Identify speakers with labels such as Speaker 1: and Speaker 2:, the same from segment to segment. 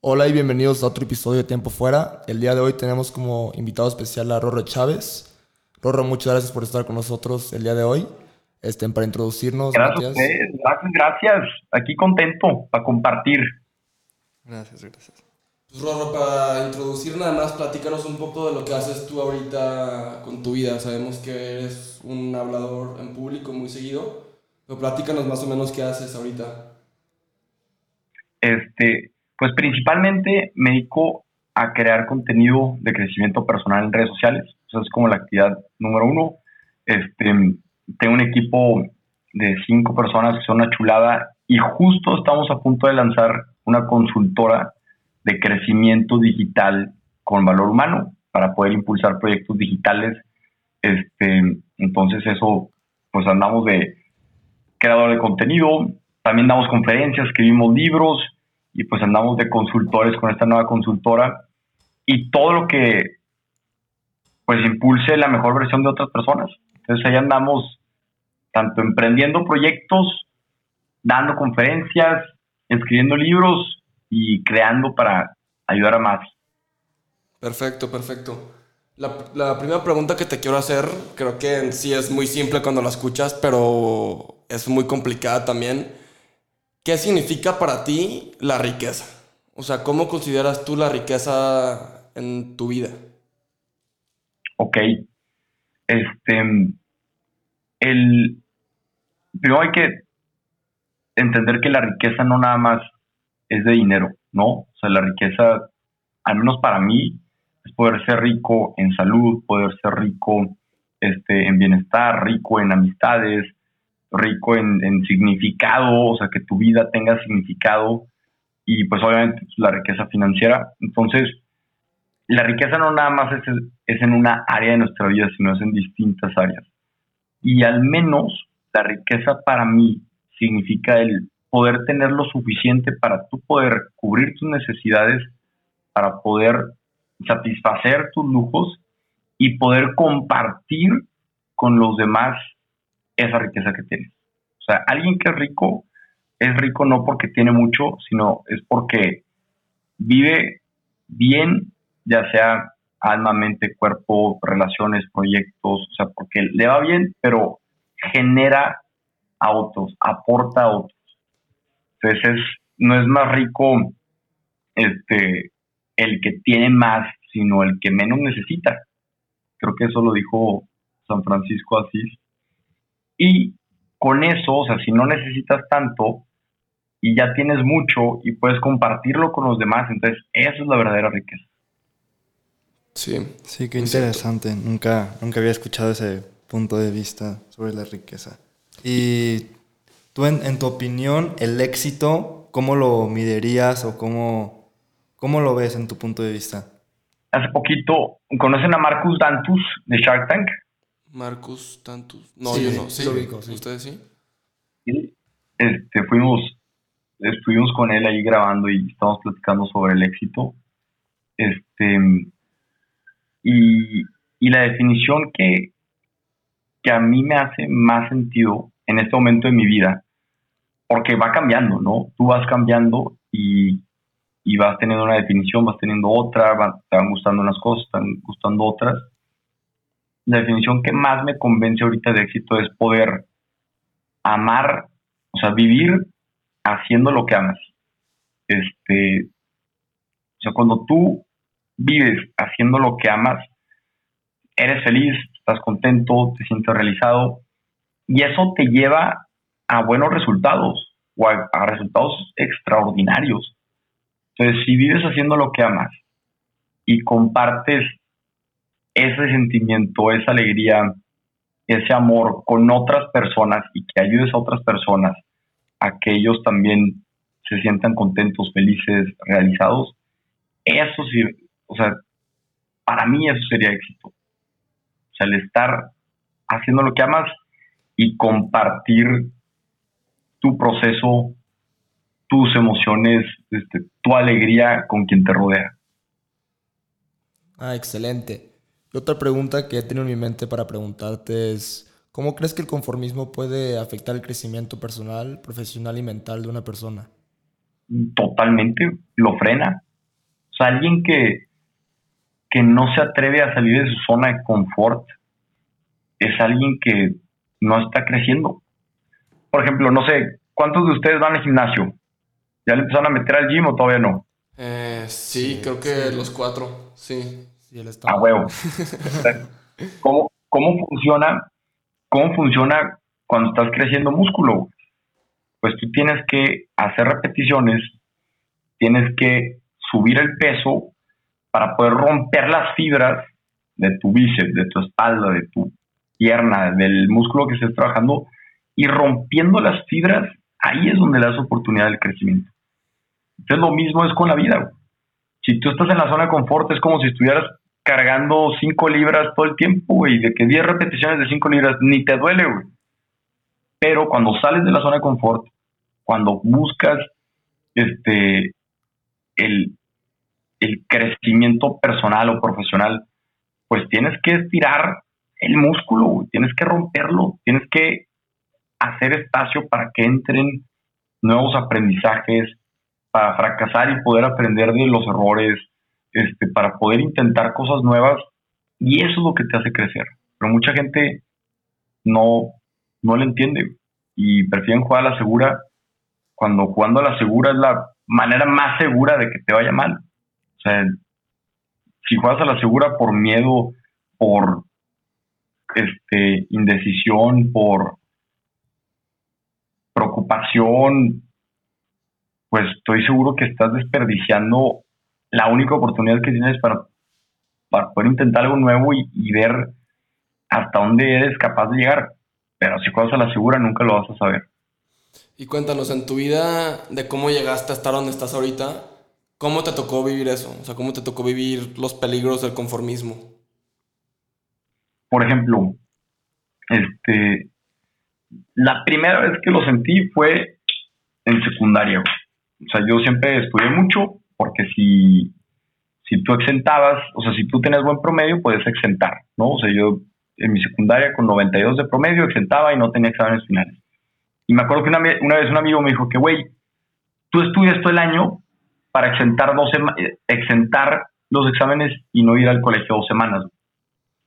Speaker 1: Hola y bienvenidos a otro episodio de Tiempo Fuera. El día de hoy tenemos como invitado especial a Rorro Chávez. Rorro, muchas gracias por estar con nosotros el día de hoy. Este, para introducirnos.
Speaker 2: Gracias, gracias, gracias. Aquí contento para compartir.
Speaker 1: Gracias, gracias. Pues Rorro, para introducir nada más, platícanos un poco de lo que haces tú ahorita con tu vida. Sabemos que eres un hablador en público muy seguido, pero platícanos más o menos qué haces ahorita.
Speaker 2: Este, pues principalmente me dedico a crear contenido de crecimiento personal en redes sociales. Eso es como la actividad número uno. Este, tengo un equipo de cinco personas que son una chulada y justo estamos a punto de lanzar una consultora de crecimiento digital con valor humano para poder impulsar proyectos digitales. Este, entonces eso, pues andamos de creador de contenido, también damos conferencias, escribimos libros, y pues andamos de consultores con esta nueva consultora y todo lo que pues impulse la mejor versión de otras personas. Entonces ahí andamos tanto emprendiendo proyectos, dando conferencias, escribiendo libros y creando para ayudar a más.
Speaker 1: Perfecto, perfecto. La, la, primera pregunta que te quiero hacer, creo que en sí es muy simple cuando la escuchas, pero es muy complicada también. ¿Qué significa para ti la riqueza? O sea, ¿cómo consideras tú la riqueza en tu vida?
Speaker 2: Ok. Este. El. Primero hay que entender que la riqueza no nada más es de dinero, ¿no? O sea, la riqueza, al menos para mí, es poder ser rico en salud, poder ser rico este, en bienestar, rico en amistades, rico en, significado, o sea, que tu vida tenga significado y pues obviamente pues, la riqueza financiera. Entonces, la riqueza no nada más es, es en una área de nuestra vida, sino es en distintas áreas. Y al menos la riqueza para mí significa el poder tener lo suficiente para tú poder cubrir tus necesidades, para poder satisfacer tus lujos y poder compartir con los demás esa riqueza que tienes. O sea, alguien que es rico es rico no porque tiene mucho, sino es porque vive bien, ya sea alma, mente, cuerpo, relaciones, proyectos, o sea, porque le va bien, pero genera a otros, aporta a otros. Entonces no es más rico este, el que tiene más, sino el que menos necesita. Creo que eso lo dijo San Francisco Asís y con eso, o sea, si no necesitas tanto y ya tienes mucho y puedes compartirlo con los demás, entonces eso es la verdadera riqueza.
Speaker 1: Sí, sí, qué interesante. Nunca, nunca había escuchado ese punto de vista sobre la riqueza. Y tú, en, tu opinión, el éxito, ¿cómo lo medirías o cómo, cómo lo ves en tu punto de vista?
Speaker 2: Hace poquito, ¿conocen a Marcus Dantus de Shark Tank?
Speaker 1: Marcus Tantus. No, yo no. Sí, lo ¿Ustedes sí?
Speaker 2: Este, fuimos, estuvimos con él ahí grabando y estamos platicando sobre el éxito. Este, y, la definición que, que a mí me hace más sentido en este momento de mi vida, porque va cambiando, ¿no? Tú vas cambiando y, y vas teniendo una definición, vas teniendo otra, te van gustando unas cosas, te van gustando otras la definición que más me convence ahorita de éxito es poder amar, o sea, vivir haciendo lo que amas. Este, o sea, cuando tú vives haciendo lo que amas, eres feliz, estás contento, te sientes realizado y eso te lleva a buenos resultados o a, a resultados extraordinarios. Entonces, si vives haciendo lo que amas y compartes ese sentimiento, esa alegría, ese amor con otras personas y que ayudes a otras personas a que ellos también se sientan contentos, felices, realizados, eso sí, o sea, para mí eso sería éxito. O sea, el estar haciendo lo que amas y compartir tu proceso, tus emociones, este, tu alegría con quien te rodea.
Speaker 1: Ah, excelente otra pregunta que he tenido en mi mente para preguntarte es, ¿cómo crees que el conformismo puede afectar el crecimiento personal, profesional y mental de una persona?
Speaker 2: Totalmente, lo frena. sea, alguien que, que no se atreve a salir de su zona de confort es alguien que no está creciendo. Por ejemplo, no sé, ¿cuántos de ustedes van al gimnasio? ¿Ya le empezaron a meter al gym o todavía no?
Speaker 1: Eh, sí, creo que los cuatro, sí.
Speaker 2: Sí a huevo. ¿Cómo, ¿Cómo funciona? ¿Cómo funciona cuando estás creciendo músculo? Pues tú tienes que hacer repeticiones, tienes que subir el peso para poder romper las fibras de tu bíceps, de tu espalda, de tu pierna, del músculo que estés trabajando, y rompiendo las fibras, ahí es donde le das oportunidad del crecimiento. Entonces lo mismo es con la vida. Si tú estás en la zona de confort, es como si estuvieras cargando 5 libras todo el tiempo, güey, de que 10 repeticiones de 5 libras ni te duele, güey. Pero cuando sales de la zona de confort, cuando buscas este el, el crecimiento personal o profesional, pues tienes que estirar el músculo, tienes que romperlo, tienes que hacer espacio para que entren nuevos aprendizajes, para fracasar y poder aprender de los errores, este, para poder intentar cosas nuevas, y eso es lo que te hace crecer. Pero mucha gente no, no lo entiende y prefieren jugar a la segura cuando jugando a la segura es la manera más segura de que te vaya mal. O sea, si juegas a la segura por miedo, por este, indecisión, por preocupación, pues estoy seguro que estás desperdiciando la única oportunidad que tienes para, para poder intentar algo nuevo y, y, ver hasta dónde eres capaz de llegar. Pero si juegas a la segura nunca lo vas a saber.
Speaker 1: Y cuéntanos, en tu vida, de cómo llegaste a estar donde estás ahorita, ¿cómo te tocó vivir eso? O sea, ¿cómo te tocó vivir los peligros del conformismo?
Speaker 2: Por ejemplo, este, la primera vez que lo sentí fue en secundaria. O sea, yo siempre estudié mucho porque si, si tú exentabas, o sea, si tú tenías buen promedio, puedes exentar, ¿no? O sea, yo en mi secundaria con 92 de promedio exentaba y no tenía exámenes finales. Y me acuerdo que una, vez un amigo me dijo que, güey, tú estudias todo el año para exentar, dos exentar los exámenes y no ir al colegio dos semanas.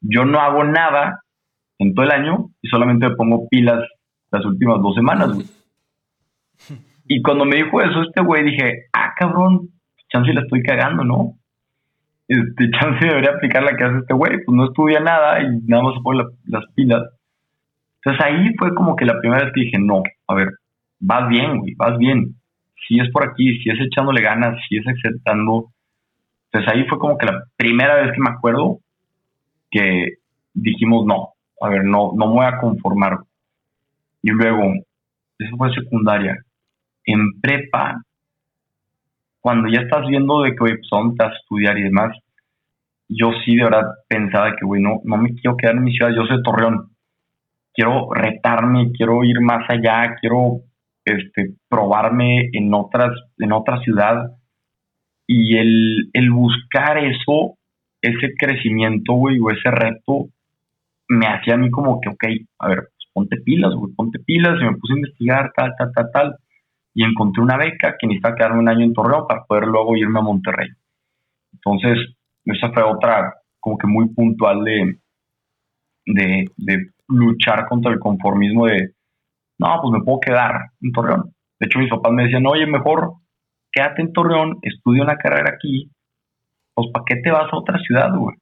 Speaker 2: Yo no hago nada en todo el año y solamente me pongo pilas las últimas dos semanas. Y cuando me dijo eso este güey, dije, ah, cabrón, chance la estoy cagando, ¿no? Este, chance debería aplicar la que hace este güey, pues no estudia nada y nada más se pone las pilas. Entonces ahí fue como que la primera vez que dije, no, a ver, vas bien, güey, vas bien. Si es por aquí, si es echándole ganas, si es aceptando. Entonces ahí fue como que la primera vez que me acuerdo que dijimos, no, a ver, no, no me voy a conformar. Y luego, eso fue secundaria. En prepa, cuando ya estás viendo de que, güey, pues dónde a estudiar y demás, yo sí de verdad pensaba que, güey, no, no me quiero quedar en mi ciudad, yo soy Torreón quiero retarme, quiero ir más allá, quiero este, probarme en otras, en otra ciudad. Y el, el buscar eso, ese crecimiento, güey, o ese reto, me hacía a mí como que, ok, a ver, pues ponte pilas, güey, ponte pilas, y me puse a investigar, tal, tal, tal, tal, y encontré una beca que necesitaba quedarme un año en Torreón para poder luego irme a Monterrey. Entonces, esa fue otra, como que muy puntual de, de, luchar contra el conformismo de, no, pues me puedo quedar en Torreón. De hecho, mis papás me decían, oye, mejor quédate en Torreón, estudia una carrera aquí, pues ¿para qué te vas a otra ciudad, güey?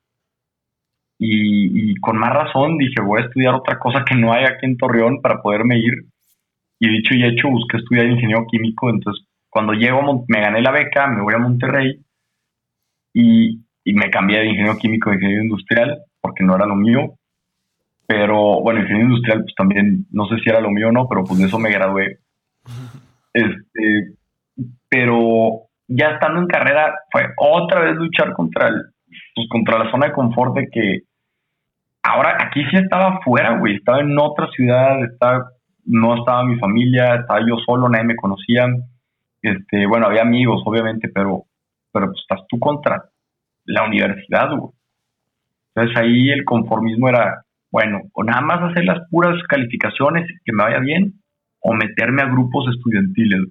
Speaker 2: Y, con más razón dije, voy a estudiar otra cosa que no hay aquí en Torreón para poderme ir. Y dicho y hecho, busqué estudiar ingeniero químico. Entonces, cuando llego, me gané la beca, me voy a Monterrey y, y me cambié de ingeniero químico a ingeniero industrial porque no era lo mío. Pero bueno, ingeniería industrial, pues también, no sé si era lo mío o no, pero pues de eso me gradué. Este, pero ya estando en carrera, fue otra vez luchar contra, el, pues, contra la zona de confort de que ahora aquí sí estaba fuera, güey, estaba en otra ciudad, estaba, no estaba mi familia, estaba yo solo, nadie me conocía. Este, bueno, había amigos, obviamente, pero, pero pues estás tú contra la universidad, güey. Entonces ahí el conformismo era, bueno, o nada más hacer las puras calificaciones que me vaya bien, o meterme a grupos estudiantiles.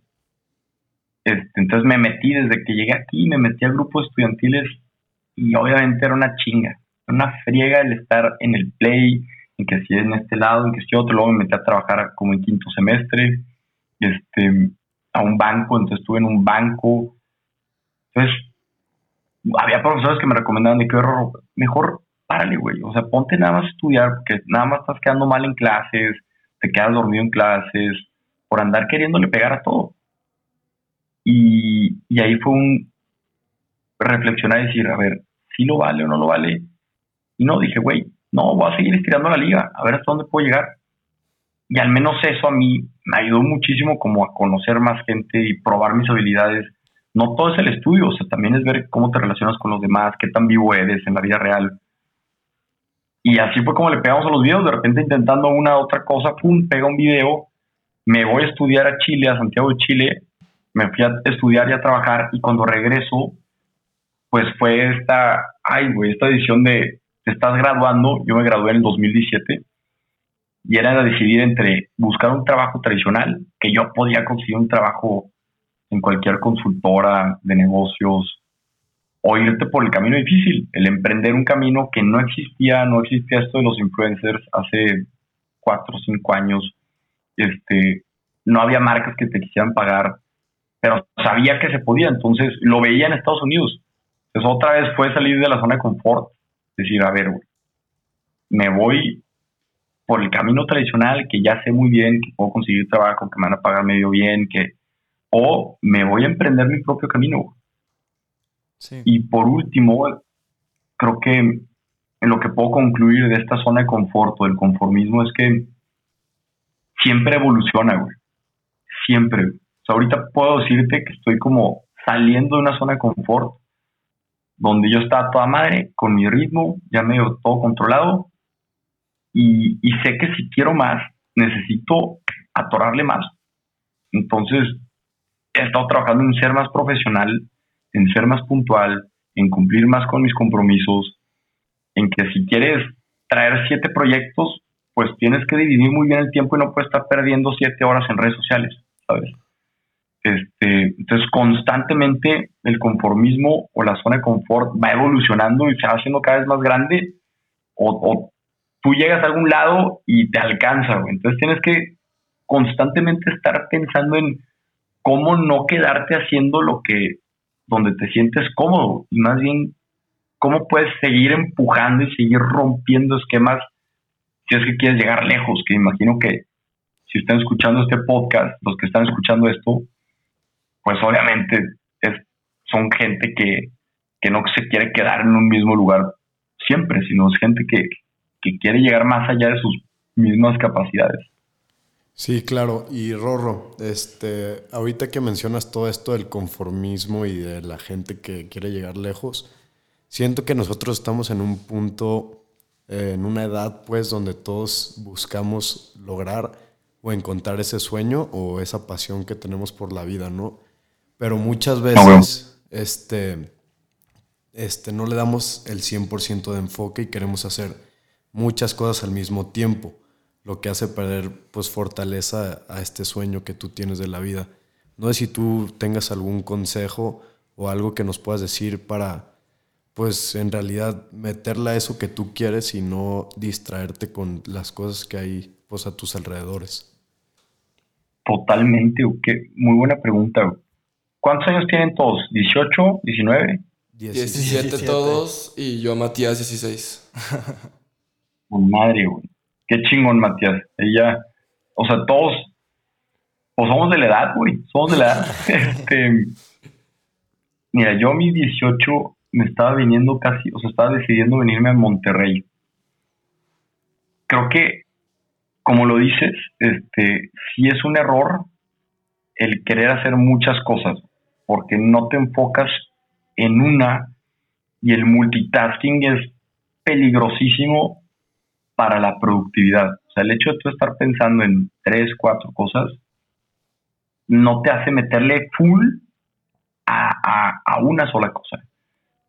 Speaker 2: Este, entonces me metí desde que llegué aquí, me metí a grupos estudiantiles y obviamente era una chinga, una friega el estar en el play, en que si en este lado, en que si otro, luego me metí a trabajar como en quinto semestre, este, a un banco, entonces estuve en un banco. Entonces, había profesores que me recomendaban de que mejor párale, güey, o sea, ponte nada más a estudiar, porque nada más estás quedando mal en clases, te quedas dormido en clases, por andar queriéndole pegar a todo. Y, y ahí fue un reflexionar y decir, a ver, si lo vale o no lo vale. Y no, dije, güey, no, voy a seguir estirando la liga, a ver hasta dónde puedo llegar. Y al menos eso a mí me ayudó muchísimo como a conocer más gente y probar mis habilidades. No todo es el estudio, o sea, también es ver cómo te relacionas con los demás, qué tan vivo eres en la vida real. Y así fue como le pegamos a los videos, de repente intentando una otra cosa, pum, pega un video, me voy a estudiar a Chile, a Santiago de Chile, me fui a estudiar y a trabajar y cuando regreso, pues fue esta, ay, güey, esta edición de te estás graduando, yo me gradué en el 2017 y era decidir entre buscar un trabajo tradicional, que yo podía conseguir un trabajo en cualquier consultora de negocios, o irte por el camino difícil, el emprender un camino que no existía, no existía esto de los influencers hace cuatro o cinco años, este, no había marcas que te quisieran pagar, pero sabía que se podía, entonces lo veía en Estados Unidos. Entonces otra vez fue salir de la zona de confort, decir, a ver, me voy por el camino tradicional que ya sé muy bien, que puedo conseguir trabajo, que me van a pagar medio bien, que o me voy a emprender mi propio camino. Y por último, creo que en lo que puedo concluir de esta zona de confort o del conformismo es que siempre evoluciona, güey. Siempre. O sea, ahorita puedo decirte que estoy como saliendo de una zona de confort donde yo estaba toda madre, con mi ritmo, ya medio todo controlado, y, sé que si quiero más, necesito atorarle más. Entonces, he estado trabajando en ser más profesional, en ser más puntual, en cumplir más con mis compromisos, en que si quieres traer siete proyectos, pues tienes que dividir muy bien el tiempo y no puedes estar perdiendo siete horas en redes sociales, ¿sabes? Este, entonces, constantemente el conformismo o la zona de confort va evolucionando y se va haciendo cada vez más grande o, tú llegas a algún lado y te alcanza, Entonces tienes que constantemente estar pensando en cómo no quedarte haciendo lo que, donde te sientes cómodo. Y más bien cómo puedes seguir empujando y seguir rompiendo esquemas si es que quieres llegar lejos, que imagino que si están escuchando este podcast, los que están escuchando esto, pues obviamente es, son gente que, que no se quiere quedar en un mismo lugar siempre, sino es gente que, que quiere llegar más allá de sus mismas capacidades.
Speaker 3: Sí, claro. Y Rorro, este, ahorita que mencionas todo esto del conformismo y de la gente que quiere llegar lejos, siento que nosotros estamos en un punto, eh, en una edad, pues, donde todos buscamos lograr o encontrar ese sueño o esa pasión que tenemos por la vida, ¿no? Pero muchas veces, este, este, no le damos el 100% de enfoque y queremos hacer muchas cosas al mismo tiempo, lo que hace perder pues fortaleza a este sueño que tú tienes de la vida. No sé si tú tengas algún consejo o algo que nos puedas decir para pues en realidad meterla a eso que tú quieres y no distraerte con las cosas que hay pues a tus alrededores.
Speaker 2: Totalmente, muy buena pregunta. ¿Cuántos años tienen todos? ¿18? ¿19?
Speaker 1: 17, todos y yo Matías 16.
Speaker 2: madre, güey. Qué chingón, Matías. Ella, o sea, todos, pues somos de la edad, güey. Somos de la edad. este, mira, yo a mis 18 me estaba viniendo casi, o sea, estaba decidiendo venirme a Monterrey. Creo que, como lo dices, este, sí es un error el querer hacer muchas cosas, porque no te enfocas en una y el multitasking es peligrosísimo para la productividad. O sea, el hecho de tú estar pensando en tres, cuatro cosas, no te hace meterle full a, una sola cosa.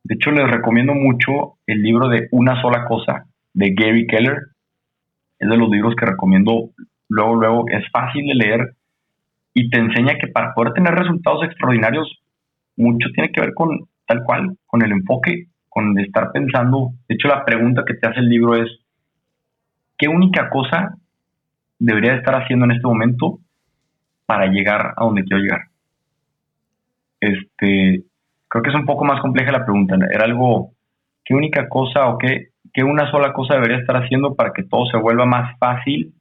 Speaker 2: De hecho, les recomiendo mucho el libro de Una sola cosa de Gary Keller. Es de los libros que recomiendo luego, luego. Es fácil de leer y te enseña que para poder tener resultados extraordinarios, mucho tiene que ver con tal cual, con el enfoque, con estar pensando. De hecho, la pregunta que te hace el libro es, ¿qué única cosa debería estar haciendo en este momento para llegar a donde quiero llegar? Este, creo que es un poco más compleja la pregunta. Era algo, ¿qué única cosa o qué, qué una sola cosa debería estar haciendo para que todo se vuelva más fácil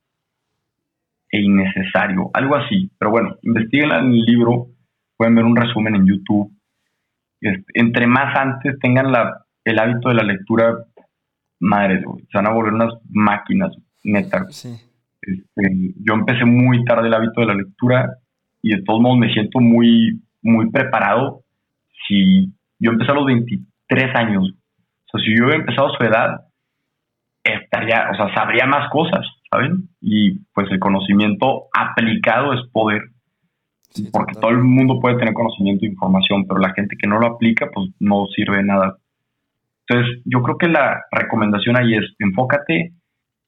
Speaker 2: e innecesario? Algo así. Pero bueno, investiguen en el libro, pueden ver un resumen en YouTube. Este, entre más antes tengan la, el hábito de la lectura, madre, se van a volver unas máquinas, neta. Este, yo empecé muy tarde el hábito de la lectura y de todos modos me siento muy, muy preparado. Si yo empecé a los 23 años, o sea, si yo hubiera empezado a su edad, estaría, o sea, sabría más cosas, ¿saben? Y pues el conocimiento aplicado es poder. porque todo el mundo puede tener conocimiento e información, pero la gente que no lo aplica, pues no sirve de nada. Entonces, yo creo que la recomendación ahí es enfócate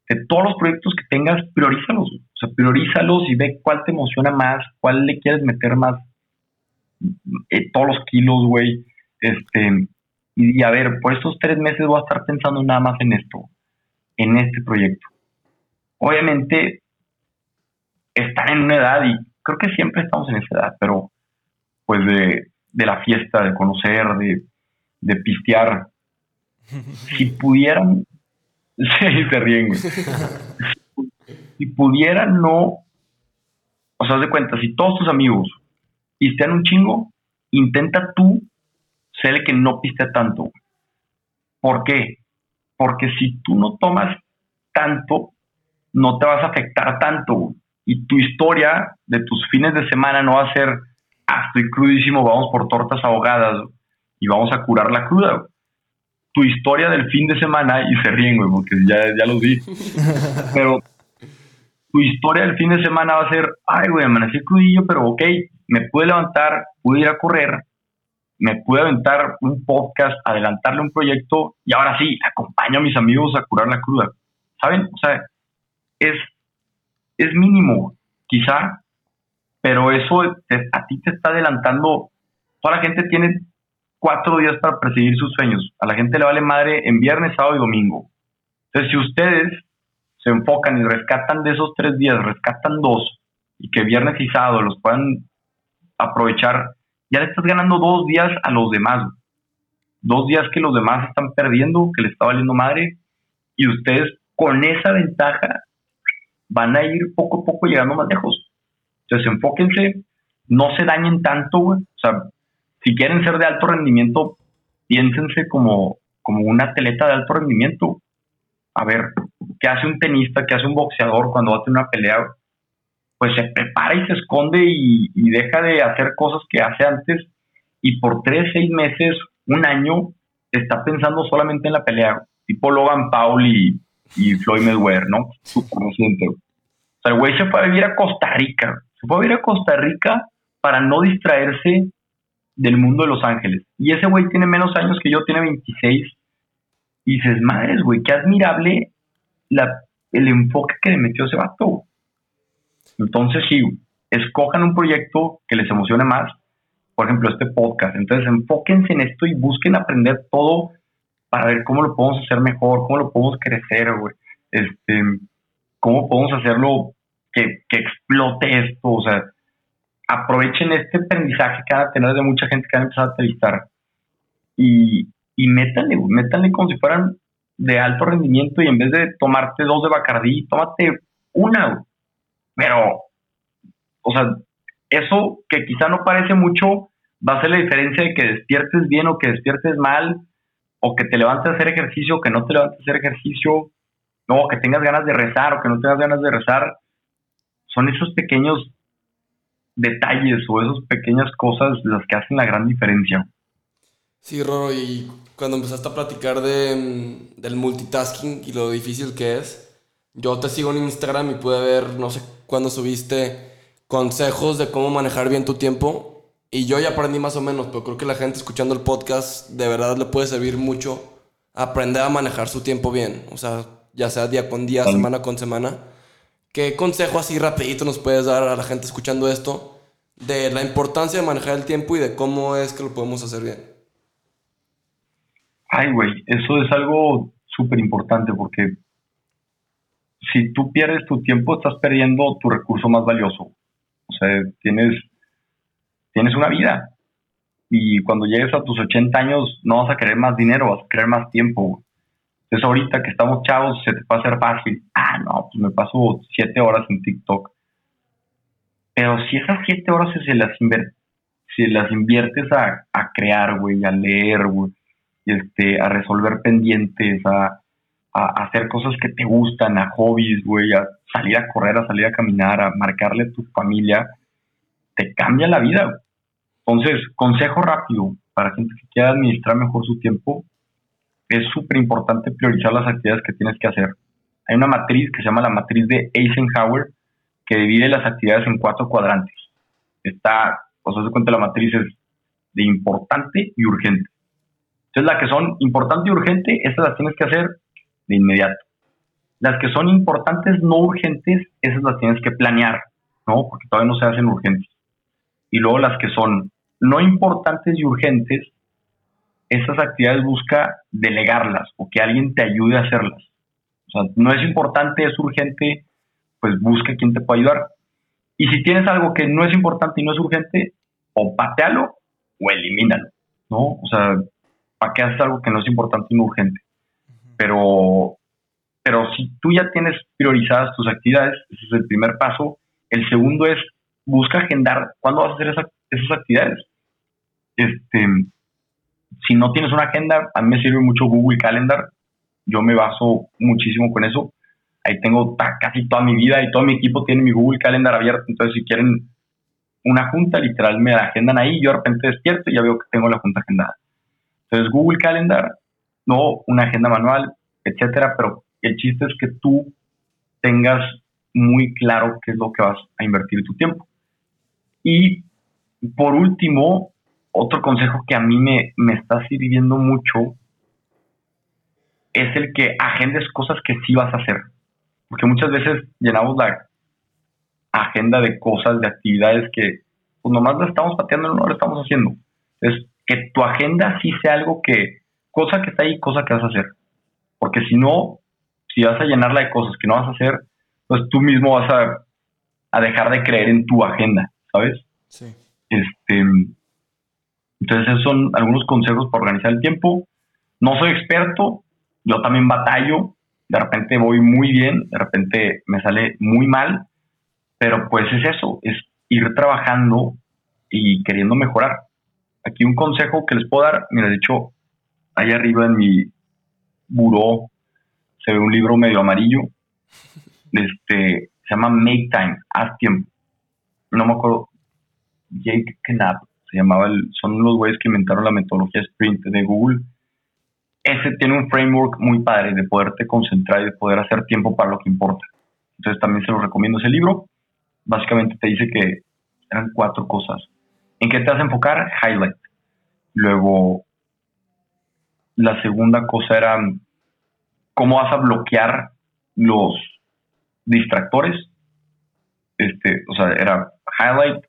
Speaker 2: de todos los proyectos que tengas, priorízalos. O sea, priorízalos y ve cuál te emociona más, cuál le quieres meter más, eh, todos los kilos, güey. Este, y, a ver, por estos tres meses voy a estar pensando nada más en esto, en este proyecto. Obviamente, están en una edad, y creo que siempre estamos en esa edad, pero pues de, de la fiesta, de conocer, de, de pistear. si pudieran Sí, se ríen, si pudieran no, o sea, haz de cuenta, si todos tus amigos pistean un chingo, intenta tú ser el que no pistea tanto. ¿Por qué? Porque si tú no tomas tanto, no te vas a afectar tanto. Y tu historia de tus fines de semana no va a ser, ah, estoy crudísimo, vamos por tortas ahogadas y vamos a curar la cruda tu historia del fin de semana y se ríen, güey, porque ya, ya los vi. pero tu historia del fin de semana va a ser, ay, güey, amanecí crudillo, pero ok, me pude levantar, pude ir a correr, me pude aventar un podcast, adelantarle un proyecto y ahora sí, acompaño a mis amigos a curar la cruda. ¿Saben? O sea, es, es mínimo, quizá, pero eso a ti te está adelantando. Toda la gente tiene cuatro días para perseguir sus sueños. A la gente le vale madre en viernes, sábado y domingo. Entonces, si ustedes se enfocan y rescatan de esos tres días, rescatan dos, y que viernes y sábado los puedan aprovechar, ya le estás ganando dos días a los demás. Dos días que los demás están perdiendo, que les está valiendo madre, y ustedes con esa ventaja van a ir poco a poco llegando más lejos. Entonces, enfóquense, no se dañen tanto, O sea, si quieren ser de alto rendimiento, piénsense como, como un atleta de alto rendimiento. A ver, ¿qué hace un tenista, qué hace un boxeador cuando hace una pelea? Pues se prepara y se esconde y, deja de hacer cosas que hace antes y por tres, seis meses, un año, está pensando solamente en la pelea. Tipo Logan Paul y, y Floyd Mayweather, ¿no? Súper reciente. O sea, el güey se fue a vivir a Costa Rica. Se fue a vivir a Costa Rica para no distraerse del mundo de Los Ángeles. Y ese güey tiene menos años que yo, tiene 26. Y dices, madres, güey, qué admirable el enfoque que le metió ese vato. Entonces, sí, escojan un proyecto que les emocione más. Por ejemplo, este podcast. Entonces, enfóquense en esto y busquen aprender todo para ver cómo lo podemos hacer mejor, cómo lo podemos crecer, güey. Este, cómo podemos hacerlo que, que explote esto. O sea, aprovechen este aprendizaje que van a tener de mucha gente que van a empezar a entrevistar y, y métanle, métanle como si fueran de alto rendimiento y en vez de tomarte dos de Bacardí, tómate una. Pero, o sea, eso que quizá no parece mucho, va a ser la diferencia de que despiertes bien o que despiertes mal, o que te levantes a hacer ejercicio o que no te levantes a hacer ejercicio, o que tengas ganas de rezar o que no tengas ganas de rezar. Son esos pequeños detalles o esas pequeñas cosas las que hacen la gran diferencia.
Speaker 1: Sí, Roro, y cuando empezaste a platicar de, mm, del multitasking y lo difícil que es, yo te sigo en Instagram y pude ver, no sé cuándo subiste, consejos de cómo manejar bien tu tiempo. Y yo ya aprendí más o menos, pero creo que la gente escuchando el podcast de verdad le puede servir mucho aprender a manejar su tiempo bien. O sea, ya sea día con día, semana con semana ¿Qué consejo así rapidito nos puedes dar a la gente escuchando esto de la importancia de manejar el tiempo y de cómo es que lo podemos hacer bien.
Speaker 2: Ay, güey, eso es algo súper importante porque si tú pierdes tu tiempo, estás perdiendo tu recurso más valioso. O sea, tienes, tienes una vida. Y cuando llegues a tus 80 años, no vas a querer más dinero, vas a querer más tiempo. Entonces, ahorita que estamos chavos, se te va a hacer fácil. Ah, no, pues me paso 7 horas en TikTok. Pero si esas 7 horas se las, si las inviertes a, a crear, güey, a leer, güey, este, a resolver pendientes, a, a, hacer cosas que te gustan, a hobbies, güey, a salir a correr, a salir a caminar, a marcarle a tu familia, te cambia la vida. Entonces, consejo rápido para gente que quiera administrar mejor su tiempo, es súper importante priorizar las actividades que tienes que hacer. Hay una matriz que se llama la matriz de Eisenhower que divide las actividades en cuatro cuadrantes. Está, pues se cuenta la matriz es de importante y urgente. Entonces, las que son importante y urgente, esas las tienes que hacer de inmediato. Las que son importantes, no urgentes, esas las tienes que planear, ¿no? Porque todavía no se hacen urgentes. Y luego las que son no importantes y urgentes, esas actividades busca delegarlas o que alguien te ayude a hacerlas. O sea, no es importante, es urgente, pues busca quien te pueda ayudar. Y si tienes algo que no es importante y no es urgente, o patealo o elimínalo, ¿no? O sea, ¿para qué haces algo que no es importante y no urgente? Pero, pero si tú ya tienes priorizadas tus actividades, ese es el primer paso. El segundo es busca agendar cuándo vas a hacer esas actividades. Este, si no tienes una agenda, a mí me sirve mucho Google Calendar. Yo me baso muchísimo con eso. Ahí tengo casi toda mi vida y todo mi equipo tiene mi Google Calendar abierto. Entonces, si quieren una junta, literal me la agendan ahí. Yo de repente despierto y ya veo que tengo la junta agendada. Entonces, Google Calendar, no una agenda manual, etcétera, pero el chiste es que tú tengas muy claro qué es lo que vas a invertir tu tiempo. Y por último, otro consejo que a mí me, me está sirviendo mucho es el que agendes cosas que sí vas a hacer. Porque muchas veces llenamos la agenda de cosas, de actividades que pues nomás la estamos pateando, no lo estamos haciendo. Es que tu agenda sí sea algo que, cosa que está ahí, cosa que vas a hacer. Porque si no, si vas a llenarla de cosas que no vas a hacer, pues tú mismo vas a, a dejar de creer en tu agenda, ¿sabes? Sí. Este, entonces, esos son algunos consejos para organizar el tiempo. No soy experto, yo también batallo, de repente voy muy bien, de repente me sale muy mal, pero pues es eso, es ir trabajando y queriendo mejorar. Aquí un consejo que les puedo dar, mira, de hecho, ahí arriba en mi buró se ve un libro medio amarillo, este, se llama Make Time, haz tiempo. No me acuerdo, Jake Knapp se llamaba, el, son los güeyes que inventaron la metodología Sprint de Google. Ese tiene un framework muy padre de poderte concentrar y de poder hacer tiempo para lo que importa. Entonces también se lo recomiendo ese libro. Básicamente te dice que eran cuatro cosas. ¿En qué te vas a enfocar? Highlight. Luego, la segunda cosa era cómo vas a bloquear los distractores. Este, o sea, era highlight,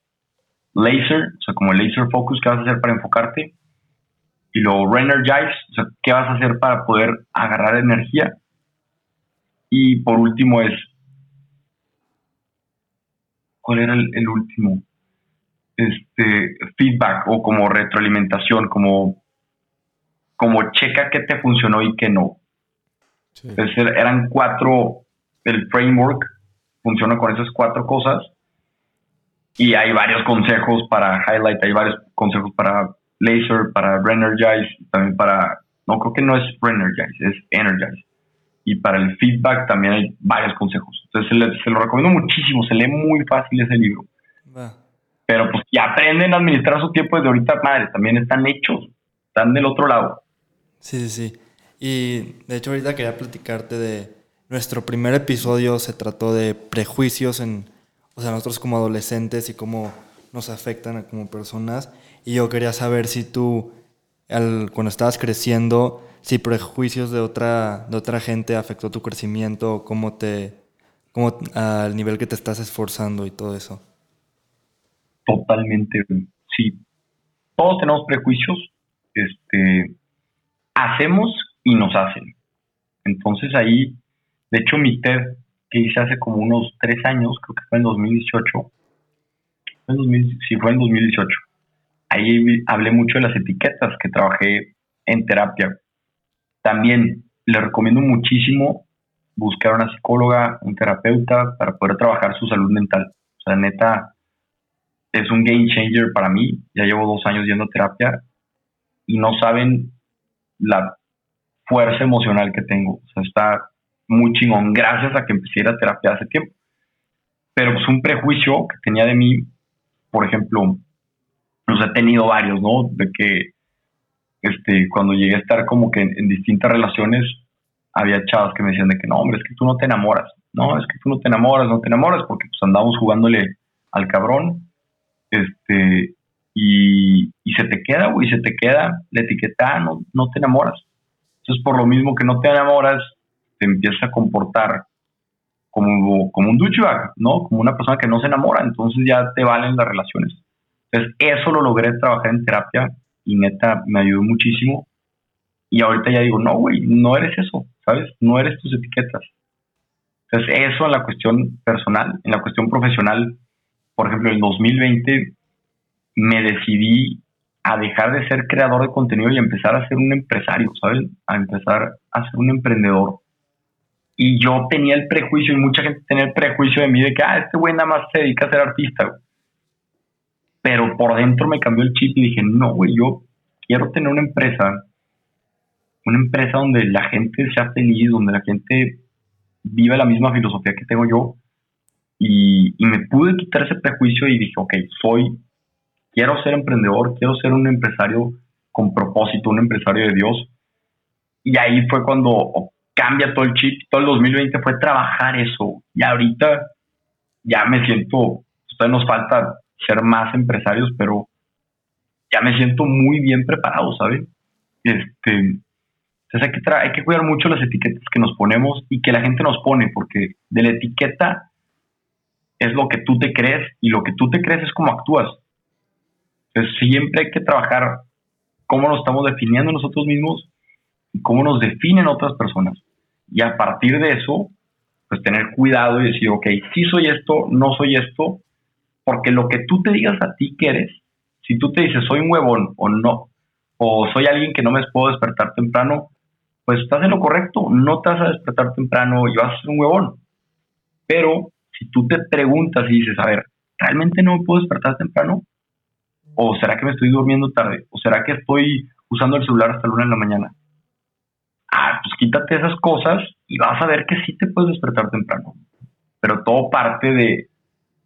Speaker 2: laser, o sea, como el laser focus, ¿qué vas a hacer para enfocarte? Y luego re-energize, o sea, ¿qué vas a hacer para poder agarrar energía? Y por último es, ¿cuál era el, último? Este, feedback o como retroalimentación, como, como checa qué te funcionó y qué no. Entonces eran cuatro, el framework funciona con esas cuatro cosas y hay varios consejos para Highlight, hay varios consejos para Laser, para Reenergize, también para, no creo que no es Reenergize, es Energize. Y para el feedback también hay varios consejos. Entonces se, lo recomiendo muchísimo, se lee muy fácil ese libro. Pero pues ya aprenden a administrar su tiempo desde ahorita, madre, también están hechos, están del otro lado.
Speaker 4: Sí, sí, sí. Y de hecho ahorita quería platicarte de nuestro primer episodio, se trató de prejuicios en o sea, nosotros como adolescentes y cómo nos afectan como personas. Y yo quería saber si tú, cuando estabas creciendo, si prejuicios de otra, de otra gente afectó tu crecimiento, cómo te, cómo, al nivel que te estás esforzando y todo eso.
Speaker 2: Totalmente, sí. Todos tenemos prejuicios, este, hacemos y nos hacen. Entonces ahí, de hecho mi TED que hice hace como unos tres años, creo que fue en 2018, fue en sí fue en 2018, ahí hablé mucho de las etiquetas que trabajé en terapia. También le recomiendo muchísimo buscar una psicóloga, un terapeuta para poder trabajar su salud mental. O sea, neta, es un game changer para mí. Ya llevo dos años yendo a terapia y no saben la fuerza emocional que tengo. O sea, está muy chingón gracias a que empecé a ir a terapia hace tiempo. Pero pues un prejuicio que tenía de mí, por ejemplo, los he tenido varios, ¿no? De que este, cuando llegué a estar como que en, distintas relaciones, había chavas que me decían de que no, hombre, es que tú no te enamoras. No, es que tú no te enamoras, no te enamoras, porque pues andamos jugándole al cabrón. Este, y, y se te queda, güey, se te queda la etiqueta, no, no te enamoras. Entonces, por lo mismo que no te enamoras, te empiezas a comportar como, como un douchebag, ¿no? Como una persona que no se enamora, entonces ya te valen las relaciones. Entonces, eso lo logré trabajar en terapia y neta me ayudó muchísimo. Y ahorita ya digo, no, güey, no eres eso, ¿sabes? No eres tus etiquetas. Entonces, eso en la cuestión personal, en la cuestión profesional, por ejemplo, en el 2020 me decidí a dejar de ser creador de contenido y empezar a ser un empresario, ¿sabes? A empezar a ser un emprendedor. Y yo tenía el prejuicio, y mucha gente tenía el prejuicio de mí de que, ah, este güey nada más se dedica a ser artista. Pero por dentro me cambió el chip y dije, no, güey, yo quiero tener una empresa, una empresa donde la gente sea feliz, donde la gente viva la misma filosofía que tengo yo. Y, y me pude quitar ese prejuicio y dije, ok, soy, quiero ser emprendedor, quiero ser un empresario con propósito, un empresario de Dios. Y ahí fue cuando cambia todo el chip, todo el 2020 fue trabajar eso. Y ahorita ya me siento, todavía nos falta ser más empresarios, pero ya me siento muy bien preparado, ¿sabes? Este, entonces hay que, hay que cuidar mucho las etiquetas que nos ponemos y que la gente nos pone, porque de la etiqueta es lo que tú te crees y lo que tú te crees es cómo actúas. Entonces siempre hay que trabajar cómo nos estamos definiendo nosotros mismos y cómo nos definen otras personas. Y a partir de eso, pues tener cuidado y decir, ok, sí soy esto, no soy esto, porque lo que tú te digas a ti que eres, si tú te dices soy un huevón o no, o soy alguien que no me puedo despertar temprano, pues estás en lo correcto, no te vas a despertar temprano y vas a ser un huevón. Pero si tú te preguntas y dices, a ver, ¿realmente no me puedo despertar temprano? ¿O será que me estoy durmiendo tarde? ¿O será que estoy usando el celular hasta la una de la mañana? Pues quítate esas cosas y vas a ver que sí te puedes despertar temprano. Pero todo parte de,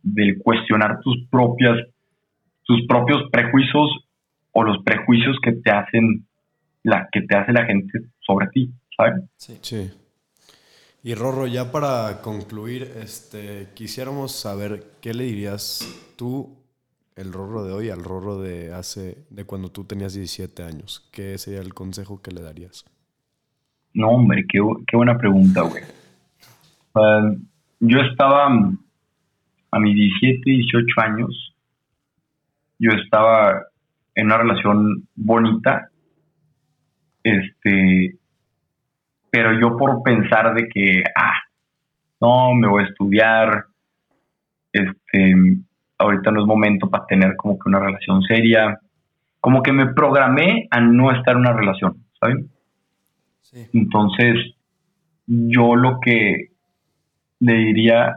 Speaker 2: del cuestionar tus propias, tus propios prejuicios o los prejuicios que te hacen la, que te hace la gente sobre ti, ¿sabes?
Speaker 3: Sí. sí. Y Rorro, ya para concluir, este, quisiéramos saber qué le dirías tú, el Rorro de hoy, al Rorro de hace, de cuando tú tenías 17 años. ¿Qué sería el consejo que le darías?
Speaker 2: No, hombre, qué, buena pregunta, güey. yo estaba a mis 17, 18 años, yo estaba en una relación bonita, este, pero yo por pensar de que, ah, no, me voy a estudiar, este, ahorita no es momento para tener como que una relación seria, como que me programé a no estar en una relación, ¿saben? Entonces, yo lo que le diría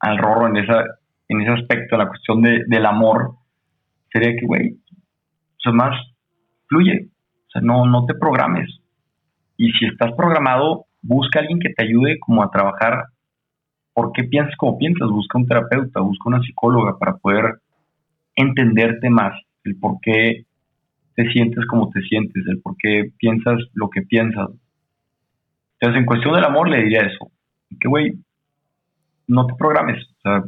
Speaker 2: al Rorro en, esa, en ese aspecto, en la cuestión del amor, sería que, güey, o más fluye, o sea, no, no te programes. Y si estás programado, busca a alguien que te ayude como a trabajar. Por qué piensas como piensas, busca un terapeuta, busca una psicóloga para poder entenderte más, el por qué te sientes como te sientes, el por qué piensas lo que piensas. Entonces, en cuestión del amor, le diría eso. Que, güey, no te programes. O sea,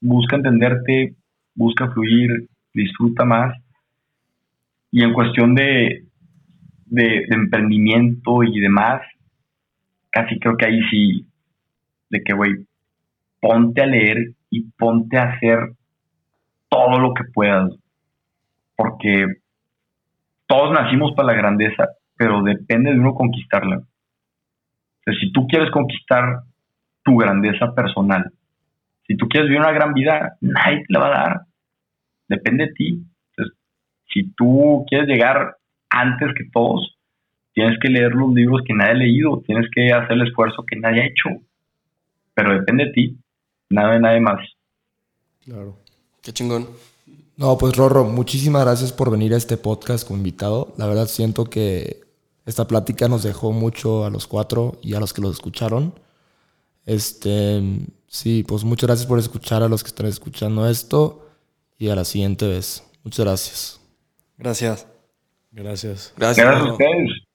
Speaker 2: busca entenderte, busca fluir, disfruta más. Y en cuestión de, de, emprendimiento y demás, casi creo que ahí sí, de que, güey, ponte a leer y ponte a hacer todo lo que puedas. Porque todos nacimos para la grandeza, pero depende de uno conquistarla. O sea, si tú quieres conquistar tu grandeza personal, si tú quieres vivir una gran vida, nadie te la va a dar. Depende de ti. Entonces, si tú quieres llegar antes que todos, tienes que leer los libros que nadie ha leído, tienes que hacer el esfuerzo que nadie ha hecho. Pero depende de ti, nada de nadie más.
Speaker 3: Claro.
Speaker 1: Qué chingón.
Speaker 5: No, pues Rorro, muchísimas gracias por venir a este podcast como invitado. La verdad siento que esta plática nos dejó mucho a los cuatro y a los que lo escucharon. Este, sí, pues muchas gracias por escuchar a los que están escuchando esto y a la siguiente vez. Muchas gracias.
Speaker 4: Gracias.
Speaker 3: Gracias.
Speaker 1: Gracias.
Speaker 2: Gracias a
Speaker 1: Rorro.
Speaker 2: ustedes.